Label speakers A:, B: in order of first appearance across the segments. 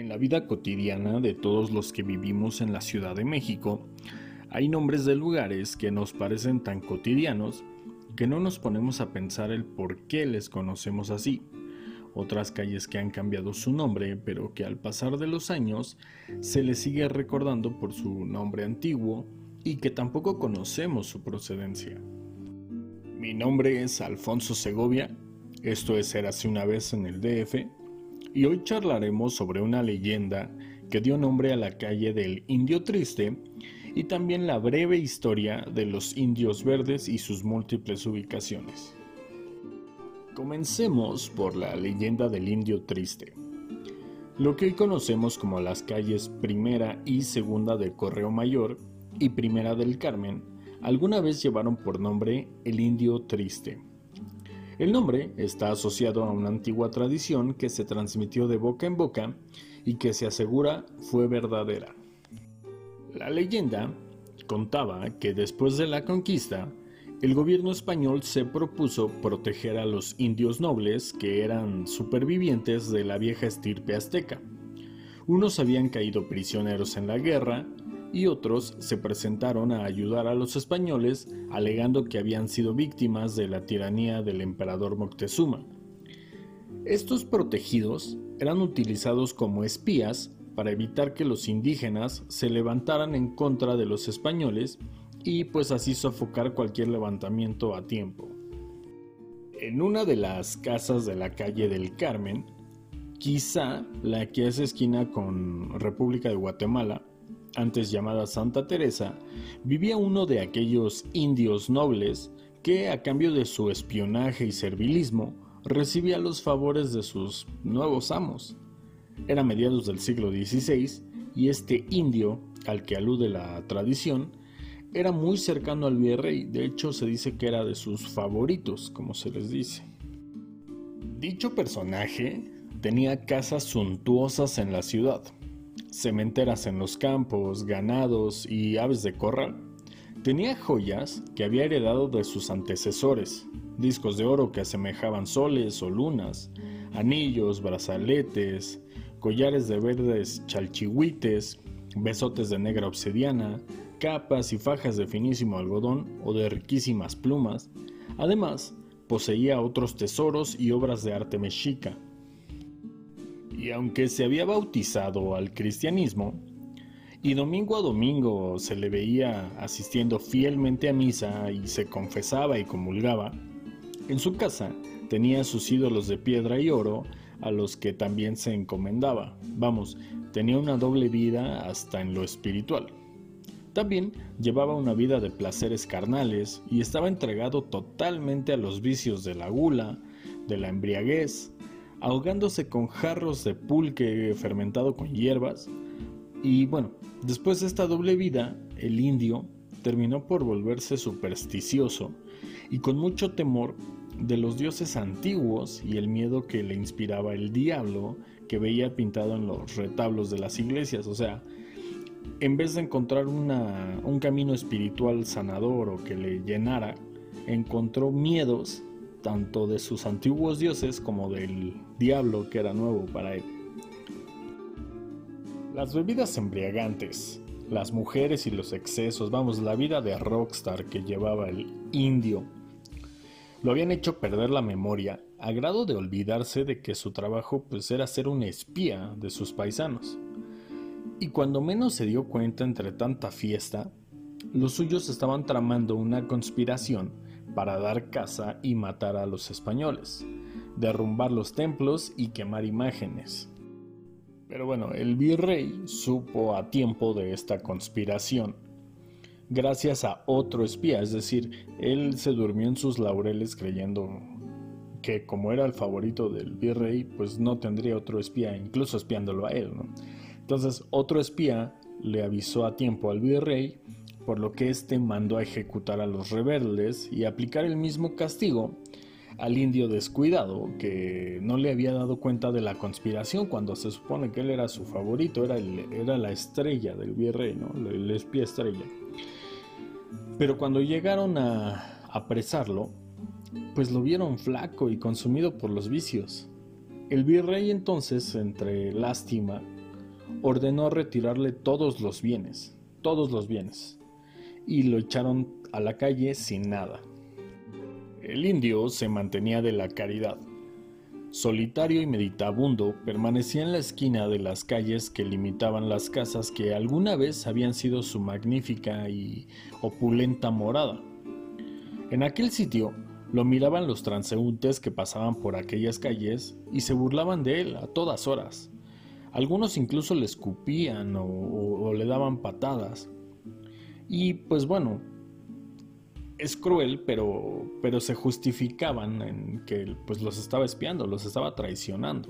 A: En la vida cotidiana de todos los que vivimos en la Ciudad de México, hay nombres de lugares que nos parecen tan cotidianos que no nos ponemos a pensar el por qué les conocemos así. Otras calles que han cambiado su nombre, pero que al pasar de los años se les sigue recordando por su nombre antiguo y que tampoco conocemos su procedencia. Mi nombre es Alfonso Segovia, esto es Érase una vez en el DF, y hoy charlaremos sobre una leyenda que dio nombre a la calle del Indio Triste y también la breve historia de los indios verdes y sus múltiples ubicaciones. Comencemos por la leyenda del Indio Triste. Lo que hoy conocemos como las calles Primera y Segunda del Correo Mayor y Primera del Carmen alguna vez llevaron por nombre el Indio Triste el nombre está asociado a una antigua tradición que se transmitió de boca en boca y que se asegura fue verdadera. La leyenda contaba que después de la conquista, el gobierno español se propuso proteger a los indios nobles que eran supervivientes de la vieja estirpe azteca. Unos habían caído prisioneros en la guerra y otros se presentaron a ayudar a los españoles alegando que habían sido víctimas de la tiranía del emperador Moctezuma. Estos protegidos eran utilizados como espías para evitar que los indígenas se levantaran en contra de los españoles y pues así sofocar cualquier levantamiento a tiempo. En una de las casas de la calle del Carmen, quizá la que es esquina con República de Guatemala, antes llamada Santa Teresa, vivía uno de aquellos indios nobles que, a cambio de su espionaje y servilismo, recibía los favores de sus nuevos amos. Era mediados del siglo XVI y este indio, al que alude la tradición, era muy cercano al virrey, de hecho se dice que era de sus favoritos, como se les dice. Dicho personaje tenía casas suntuosas en la ciudad, cementeras en los campos, ganados y aves de corral. Tenía joyas que había heredado de sus antecesores, discos de oro que asemejaban soles o lunas, anillos, brazaletes, collares de verdes chalchihuites, besotes de negra obsidiana, capas y fajas de finísimo algodón o de riquísimas plumas. Además, poseía otros tesoros y obras de arte mexica, y aunque se había bautizado al cristianismo, y domingo a domingo se le veía asistiendo fielmente a misa y se confesaba y comulgaba, en su casa tenía sus ídolos de piedra y oro a los que también se encomendaba. Vamos, tenía una doble vida hasta en lo espiritual. También llevaba una vida de placeres carnales y estaba entregado totalmente a los vicios de la gula, de la embriaguez, ahogándose con jarros de pulque fermentado con hierbas. Y bueno, después de esta doble vida, el indio terminó por volverse supersticioso y con mucho temor de los dioses antiguos y el miedo que le inspiraba el diablo que veía pintado en los retablos de las iglesias. O sea, en vez de encontrar un camino espiritual sanador o que le llenara, encontró miedos tanto de sus antiguos dioses como del diablo que era nuevo para él. Las bebidas embriagantes, las mujeres y los excesos, vamos, la vida de rockstar que llevaba el indio, lo habían hecho perder la memoria a grado de olvidarse de que su trabajo pues era ser un espía de sus paisanos. Y cuando menos se dio cuenta entre tanta fiesta, los suyos estaban tramando una conspiración para dar caza y matar a los españoles, derrumbar los templos y quemar imágenes. Pero bueno, el virrey supo a tiempo de esta conspiración, gracias a otro espía, es decir, él se durmió en sus laureles creyendo que como era el favorito del virrey, pues no tendría otro espía, incluso espiándolo a él. Entonces otro espía le avisó a tiempo al virrey por lo que éste mandó a ejecutar a los rebeldes y aplicar el mismo castigo al indio descuidado, que no le había dado cuenta de la conspiración cuando se supone que él era su favorito, era, era la estrella del virrey, ¿no? el espía estrella. Pero cuando llegaron a apresarlo, pues lo vieron flaco y consumido por los vicios. El virrey entonces, entre lástima, ordenó retirarle todos los bienes, todos los bienes, y lo echaron a la calle sin nada. El indio se mantenía de la caridad. Solitario y meditabundo, permanecía en la esquina de las calles que limitaban las casas que alguna vez habían sido su magnífica y opulenta morada. En aquel sitio lo miraban los transeúntes que pasaban por aquellas calles y se burlaban de él a todas horas. Algunos incluso le escupían o, le daban patadas. Y pues bueno, es cruel, pero, pero se justificaban en que pues los estaba espiando, los estaba traicionando.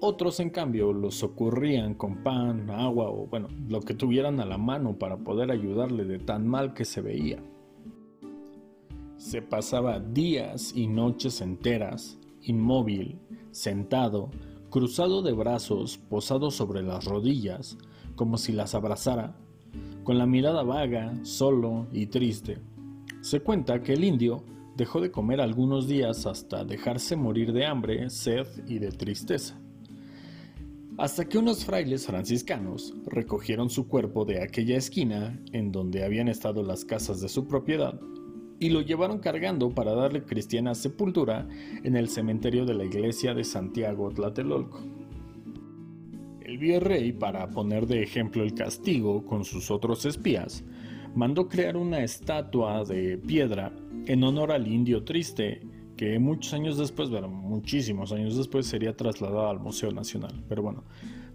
A: Otros, en cambio, los socorrían con pan, agua o bueno, lo que tuvieran a la mano para poder ayudarle de tan mal que se veía. Se pasaba días y noches enteras, inmóvil, sentado, cruzado de brazos, posado sobre las rodillas, como si las abrazara, con la mirada vaga, solo y triste. Se cuenta que el indio dejó de comer algunos días hasta dejarse morir de hambre, sed y de tristeza. Hasta que unos frailes franciscanos recogieron su cuerpo de aquella esquina en donde habían estado las casas de su propiedad y lo llevaron cargando para darle cristiana sepultura en el cementerio de la iglesia de Santiago Tlatelolco. Virrey, para poner de ejemplo el castigo con sus otros espías, mandó crear una estatua de piedra en honor al indio triste, que muchos años después, bueno, muchísimos años después, sería trasladada al Museo Nacional. Pero bueno,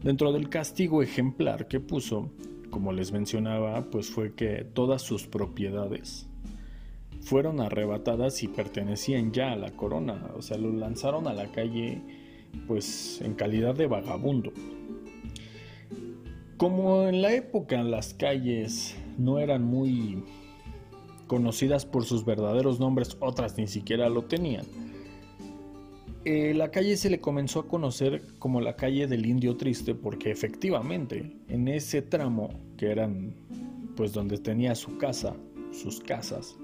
A: dentro del castigo ejemplar que puso, como les mencionaba, pues fue que todas sus propiedades fueron arrebatadas y pertenecían ya a la corona, o sea, lo lanzaron a la calle pues en calidad de vagabundo. Como en la época las calles no eran muy conocidas por sus verdaderos nombres, otras ni siquiera lo tenían. Eh, la calle se le comenzó a conocer como la calle del Indio Triste porque efectivamente en ese tramo que eran pues donde tenía su casa, sus casas,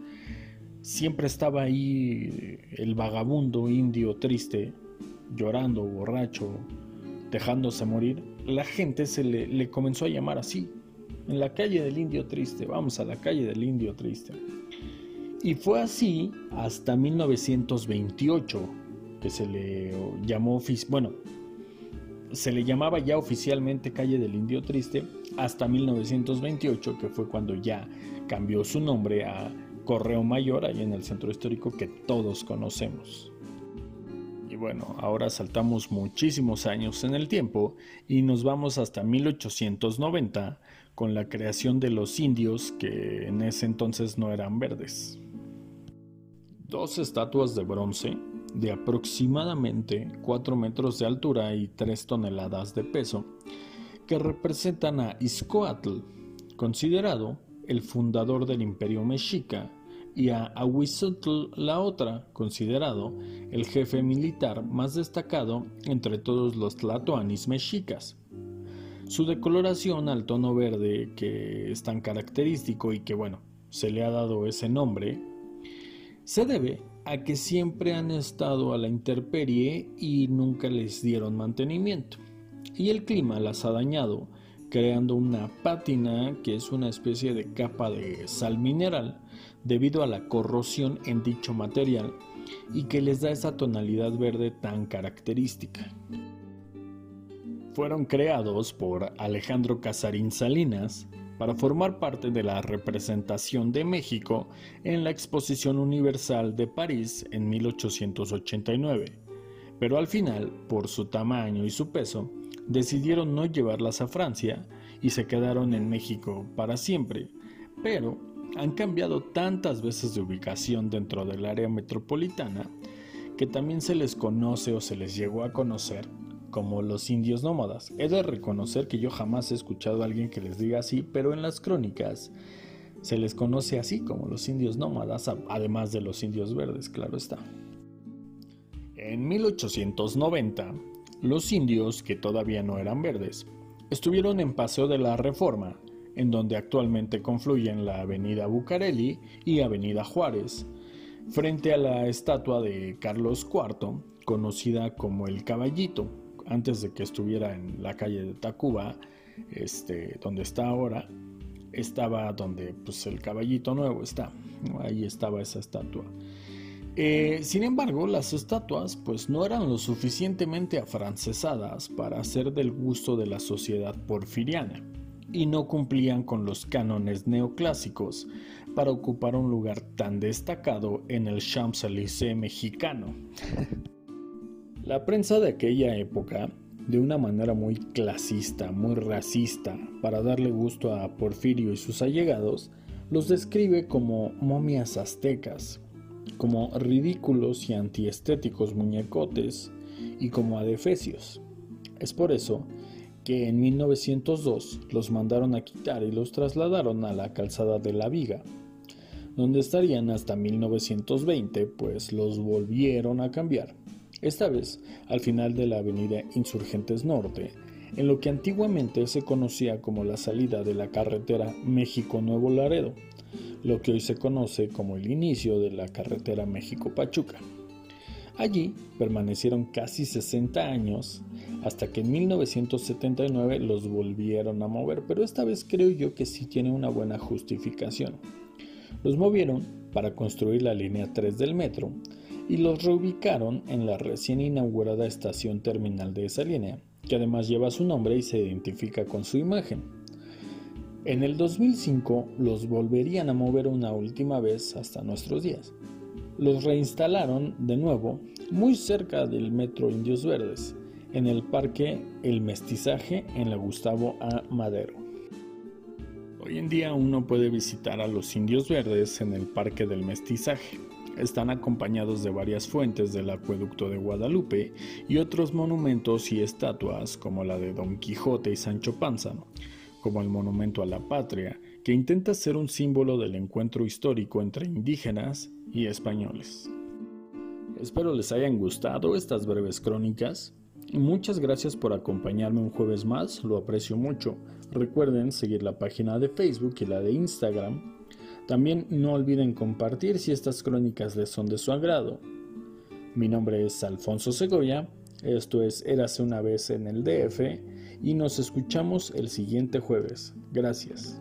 A: siempre estaba ahí el vagabundo indio triste, llorando, borracho, dejándose morir, la gente se le, comenzó a llamar así. En la calle del indio triste, vamos a la calle del indio triste. Y fue así hasta 1928 que se le llamó, bueno, se le llamaba ya oficialmente calle del indio triste hasta 1928 que fue cuando ya cambió su nombre a Correo Mayor, ahí en el centro histórico que todos conocemos. Bueno, ahora saltamos muchísimos años en el tiempo y nos vamos hasta 1890 con la creación de los indios que en ese entonces no eran verdes. Dos estatuas de bronce de aproximadamente 4 metros de altura y 3 toneladas de peso que representan a Izcoatl, considerado el fundador del imperio mexica, y a Ahuizotl la otra, considerado el jefe militar más destacado entre todos los tlatoanis mexicas. Su decoloración al tono verde que es tan característico y que bueno, se le ha dado ese nombre, se debe a que siempre han estado a la intemperie y nunca les dieron mantenimiento. Y el clima las ha dañado creando una pátina que es una especie de capa de sal mineral debido a la corrosión en dicho material y que les da esa tonalidad verde tan característica. Fueron creados por Alejandro Casarín Salinas para formar parte de la representación de México en la Exposición Universal de París en 1889, pero al final, por su tamaño y su peso, decidieron no llevarlas a Francia y se quedaron en México para siempre, pero han cambiado tantas veces de ubicación dentro del área metropolitana que también se les conoce o se les llegó a conocer como los indios nómadas. He de reconocer que yo jamás he escuchado a alguien que les diga así, pero en las crónicas se les conoce así como los indios nómadas, además de los indios verdes, claro está. En 1890, los indios, que todavía no eran verdes, estuvieron en Paseo de la Reforma, en donde actualmente confluyen la Avenida Bucareli y Avenida Juárez, frente a la estatua de Carlos IV, conocida como el Caballito, antes de que estuviera en la calle de Tacuba, este, donde está ahora, estaba donde pues, el caballito nuevo está. Ahí estaba esa estatua. Eh, sin embargo, las estatuas pues no eran lo suficientemente afrancesadas para ser del gusto de la sociedad porfiriana y no cumplían con los cánones neoclásicos para ocupar un lugar tan destacado en el Champs-Élysées mexicano. la prensa de aquella época, de una manera muy clasista, muy racista, para darle gusto a Porfirio y sus allegados, los describe como momias aztecas, como ridículos y antiestéticos muñecotes y como adefesios. Es por eso que en 1902 los mandaron a quitar y los trasladaron a la calzada de la Viga, donde estarían hasta 1920, pues los volvieron a cambiar, esta vez al final de la avenida Insurgentes Norte, en lo que antiguamente se conocía como la salida de la carretera México-Nuevo Laredo, lo que hoy se conoce como el inicio de la carretera México-Pachuca. Allí permanecieron casi 60 años hasta que en 1979 los volvieron a mover, pero esta vez creo yo que sí tiene una buena justificación. Los movieron para construir la línea 3 del metro y los reubicaron en la recién inaugurada estación terminal de esa línea, que además lleva su nombre y se identifica con su imagen. En el 2005 los volverían a mover una última vez hasta nuestros días. Los reinstalaron de nuevo muy cerca del metro Indios Verdes, en el parque El Mestizaje en la Gustavo A. Madero. Hoy en día uno puede visitar a los Indios Verdes en el Parque del Mestizaje. Están acompañados de varias fuentes del acueducto de Guadalupe y otros monumentos y estatuas como la de Don Quijote y Sancho Panza, como el Monumento a la Patria, que intenta ser un símbolo del encuentro histórico entre indígenas y españoles. Espero les hayan gustado estas breves crónicas. Muchas gracias por acompañarme un jueves más, lo aprecio mucho. Recuerden seguir la página de Facebook y la de Instagram. También no olviden compartir si estas crónicas les son de su agrado. Mi nombre es Alfonso Segoya, esto es Érase una vez en el DF y nos escuchamos el siguiente jueves. Gracias.